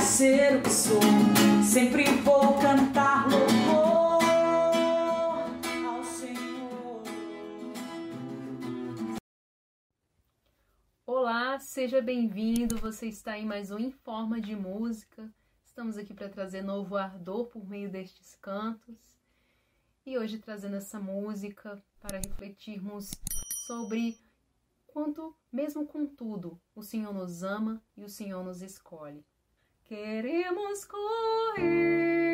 ser o que sou. Sempre vou cantar louvor ao Senhor. Olá, seja bem-vindo. Você está em mais um Informa de Música. Estamos aqui para trazer novo ardor por meio destes cantos. E hoje trazendo essa música para refletirmos sobre quanto, mesmo com tudo, o Senhor nos ama e o Senhor nos escolhe. Queremos correr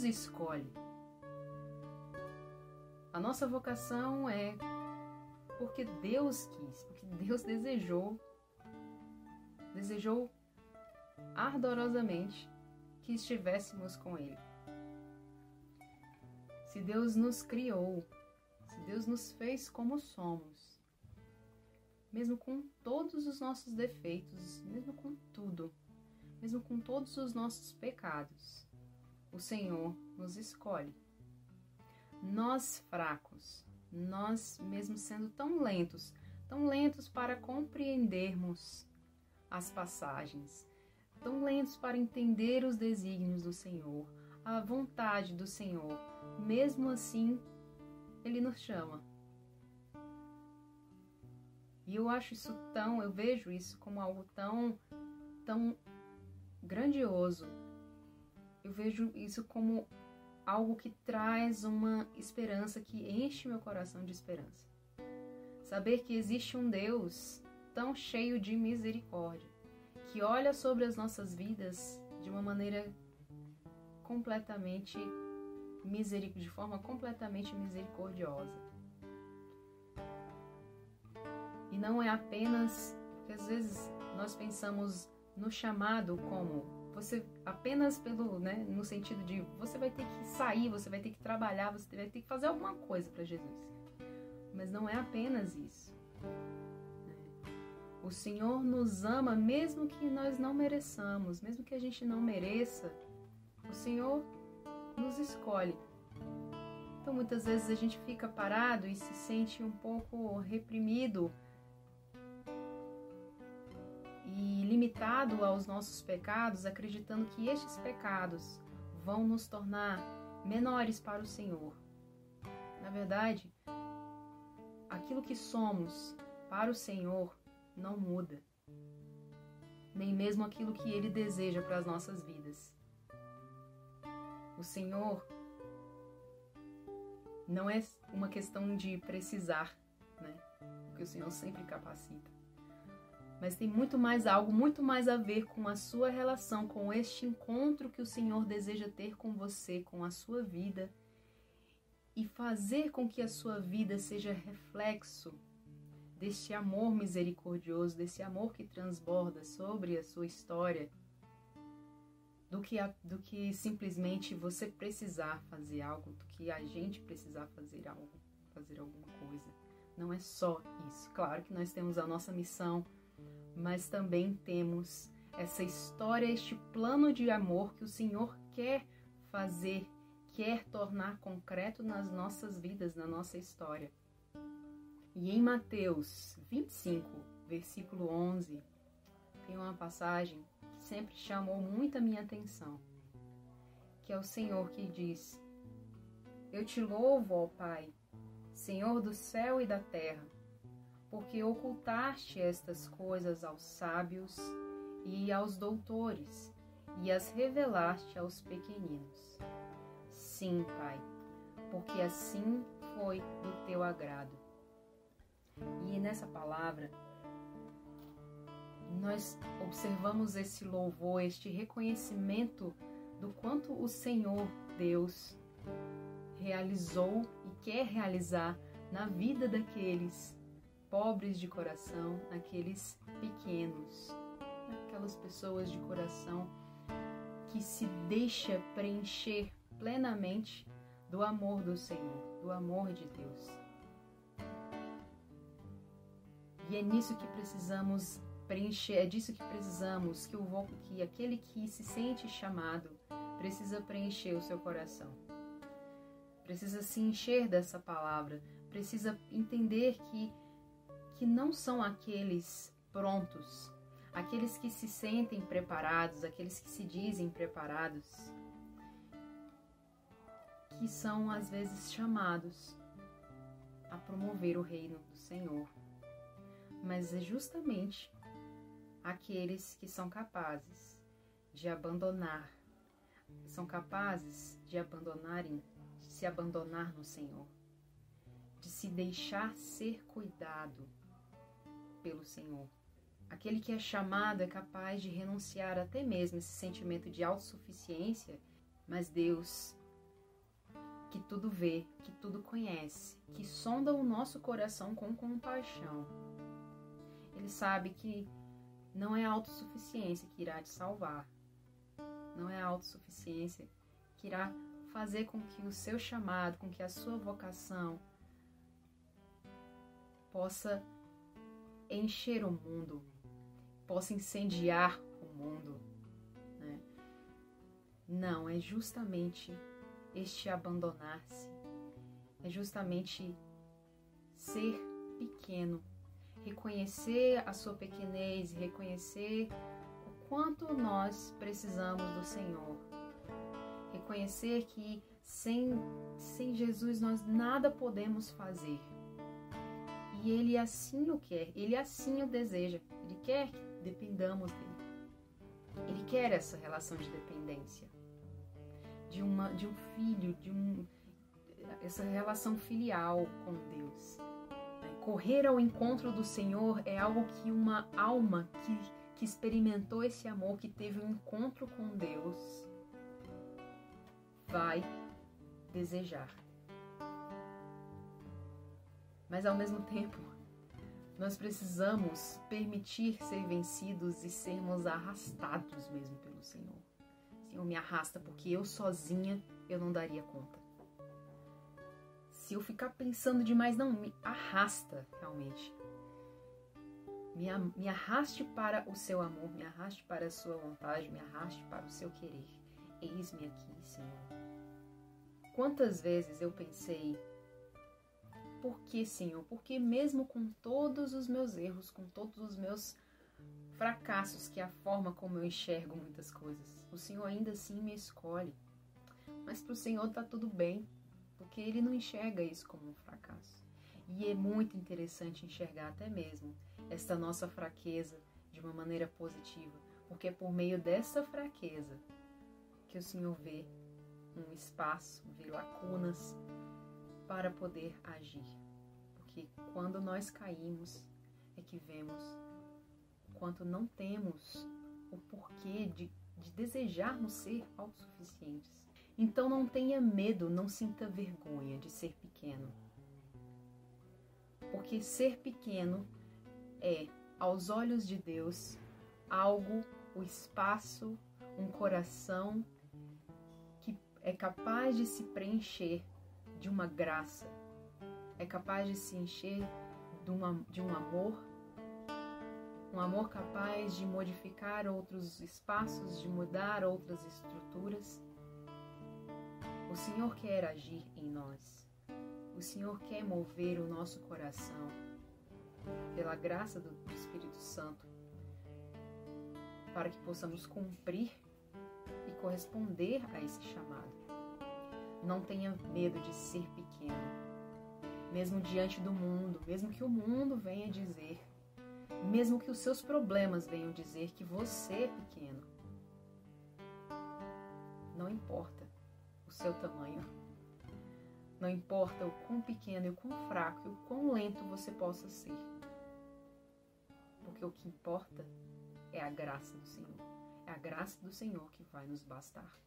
nos escolhe. A nossa vocação é porque Deus quis, porque Deus desejou desejou ardorosamente que estivéssemos com Ele. Se Deus nos criou, se Deus nos fez como somos, mesmo com todos os nossos defeitos, mesmo com tudo, mesmo com todos os nossos pecados, o Senhor nos escolhe. Nós fracos, nós mesmo sendo tão lentos, tão lentos para compreendermos as passagens, tão lentos para entender os desígnios do Senhor, a vontade do Senhor. Mesmo assim, Ele nos chama. E eu acho isso tão, eu vejo isso como algo tão, tão grandioso. Eu vejo isso como algo que traz uma esperança, que enche meu coração de esperança. Saber que existe um Deus tão cheio de misericórdia, que olha sobre as nossas vidas de uma maneira completamente miseric... de forma completamente misericordiosa. E não é apenas, porque às vezes nós pensamos no chamado como você apenas pelo, né, no sentido de você vai ter que sair, você vai ter que trabalhar, você vai ter que fazer alguma coisa para Jesus. Mas não é apenas isso. O Senhor nos ama mesmo que nós não mereçamos, mesmo que a gente não mereça. O Senhor nos escolhe. Então muitas vezes a gente fica parado e se sente um pouco reprimido e limitado aos nossos pecados, acreditando que estes pecados vão nos tornar menores para o Senhor. Na verdade, aquilo que somos para o Senhor não muda, nem mesmo aquilo que Ele deseja para as nossas vidas. O Senhor não é uma questão de precisar, né? Porque o Senhor sempre capacita. Mas tem muito mais algo, muito mais a ver com a sua relação, com este encontro que o Senhor deseja ter com você, com a sua vida e fazer com que a sua vida seja reflexo deste amor misericordioso, desse amor que transborda sobre a sua história, do que, a, do que simplesmente você precisar fazer algo, do que a gente precisar fazer algo, fazer alguma coisa. Não é só isso. Claro que nós temos a nossa missão, mas também temos essa história, este plano de amor que o Senhor quer fazer, quer tornar concreto nas nossas vidas, na nossa história. E em Mateus 25, versículo 11, tem uma passagem que sempre chamou muito a minha atenção, que é o Senhor que diz: Eu te louvo, ó Pai, Senhor do céu e da terra, porque ocultaste estas coisas aos sábios e aos doutores e as revelaste aos pequeninos. Sim, Pai, porque assim foi do teu agrado. E nessa palavra, nós observamos esse louvor, este reconhecimento do quanto o Senhor Deus realizou e quer realizar na vida daqueles pobres de coração, naqueles pequenos, naquelas pessoas de coração que se deixa preencher plenamente do amor do Senhor, do amor de Deus. E é nisso que precisamos preencher, é disso que precisamos, que, o, que aquele que se sente chamado precisa preencher o seu coração. Precisa se encher dessa palavra, precisa entender que, que não são aqueles prontos, aqueles que se sentem preparados, aqueles que se dizem preparados, que são às vezes chamados a promover o reino do Senhor. Mas é justamente aqueles que são capazes de abandonar, são capazes de abandonarem, de se abandonar no Senhor, de se deixar ser cuidado pelo Senhor. Aquele que é chamado é capaz de renunciar até mesmo esse sentimento de autossuficiência, mas Deus, que tudo vê, que tudo conhece, que sonda o nosso coração com compaixão, ele sabe que não é a autossuficiência que irá te salvar. Não é a autossuficiência que irá fazer com que o seu chamado, com que a sua vocação possa encher o mundo, possa incendiar o mundo. Né? Não, é justamente este abandonar-se, é justamente ser pequeno reconhecer a sua pequenez, reconhecer o quanto nós precisamos do Senhor. Reconhecer que sem, sem Jesus nós nada podemos fazer. E Ele assim o quer, Ele assim o deseja. Ele quer que dependamos dele. Ele quer essa relação de dependência. De, uma, de um filho, de um, essa relação filial com Deus. Correr ao encontro do Senhor é algo que uma alma que, que experimentou esse amor, que teve um encontro com Deus, vai desejar. Mas ao mesmo tempo, nós precisamos permitir ser vencidos e sermos arrastados mesmo pelo Senhor. Senhor, me arrasta porque eu sozinha eu não daria conta se eu ficar pensando demais, não, me arrasta realmente. Me, me arraste para o seu amor, me arraste para a sua vontade, me arraste para o seu querer. Eis-me aqui, Senhor. Quantas vezes eu pensei, por que, Senhor? Porque mesmo com todos os meus erros, com todos os meus fracassos, que é a forma como eu enxergo muitas coisas, o Senhor ainda assim me escolhe. Mas para o Senhor está tudo bem porque ele não enxerga isso como um fracasso. E é muito interessante enxergar até mesmo esta nossa fraqueza de uma maneira positiva, porque é por meio dessa fraqueza que o Senhor vê um espaço, vê lacunas para poder agir. Porque quando nós caímos é que vemos quanto não temos o porquê de, de desejarmos ser autossuficientes. Então não tenha medo, não sinta vergonha de ser pequeno. Porque ser pequeno é, aos olhos de Deus, algo, o espaço, um coração que é capaz de se preencher de uma graça, é capaz de se encher de, uma, de um amor, um amor capaz de modificar outros espaços, de mudar outras estruturas o Senhor quer agir em nós. O Senhor quer mover o nosso coração pela graça do Espírito Santo para que possamos cumprir e corresponder a esse chamado. Não tenha medo de ser pequeno, mesmo diante do mundo, mesmo que o mundo venha dizer, mesmo que os seus problemas venham dizer que você é pequeno. Não importa o seu tamanho. Não importa o quão pequeno e o quão fraco e o quão lento você possa ser. Porque o que importa é a graça do Senhor. É a graça do Senhor que vai nos bastar.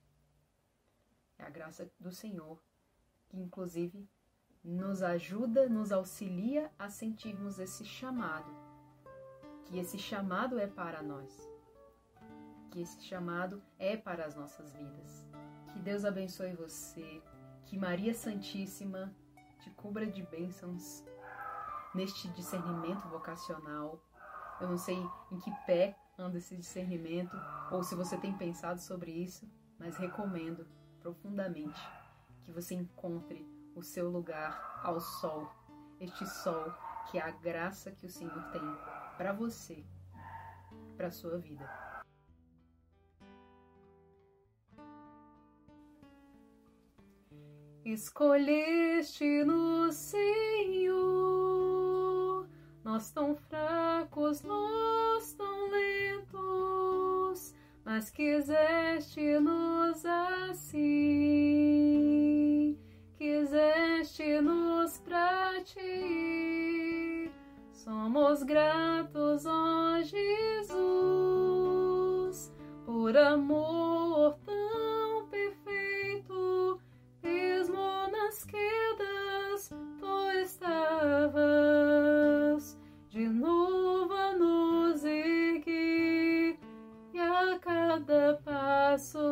É a graça do Senhor que, inclusive, nos ajuda, nos auxilia a sentirmos esse chamado. Que esse chamado é para nós. Que esse chamado é para as nossas vidas. Que Deus abençoe você. Que Maria Santíssima te cubra de bênçãos neste discernimento vocacional. Eu não sei em que pé anda esse discernimento ou se você tem pensado sobre isso, mas recomendo profundamente que você encontre o seu lugar ao sol, este sol que é a graça que o Senhor tem para você, para sua vida. Escolheste no Senhor, nós tão fracos, nós tão lentos, mas quiseste nos assim, quiseste nos pra ti. Somos gratos, ó Jesus, por amor cada passo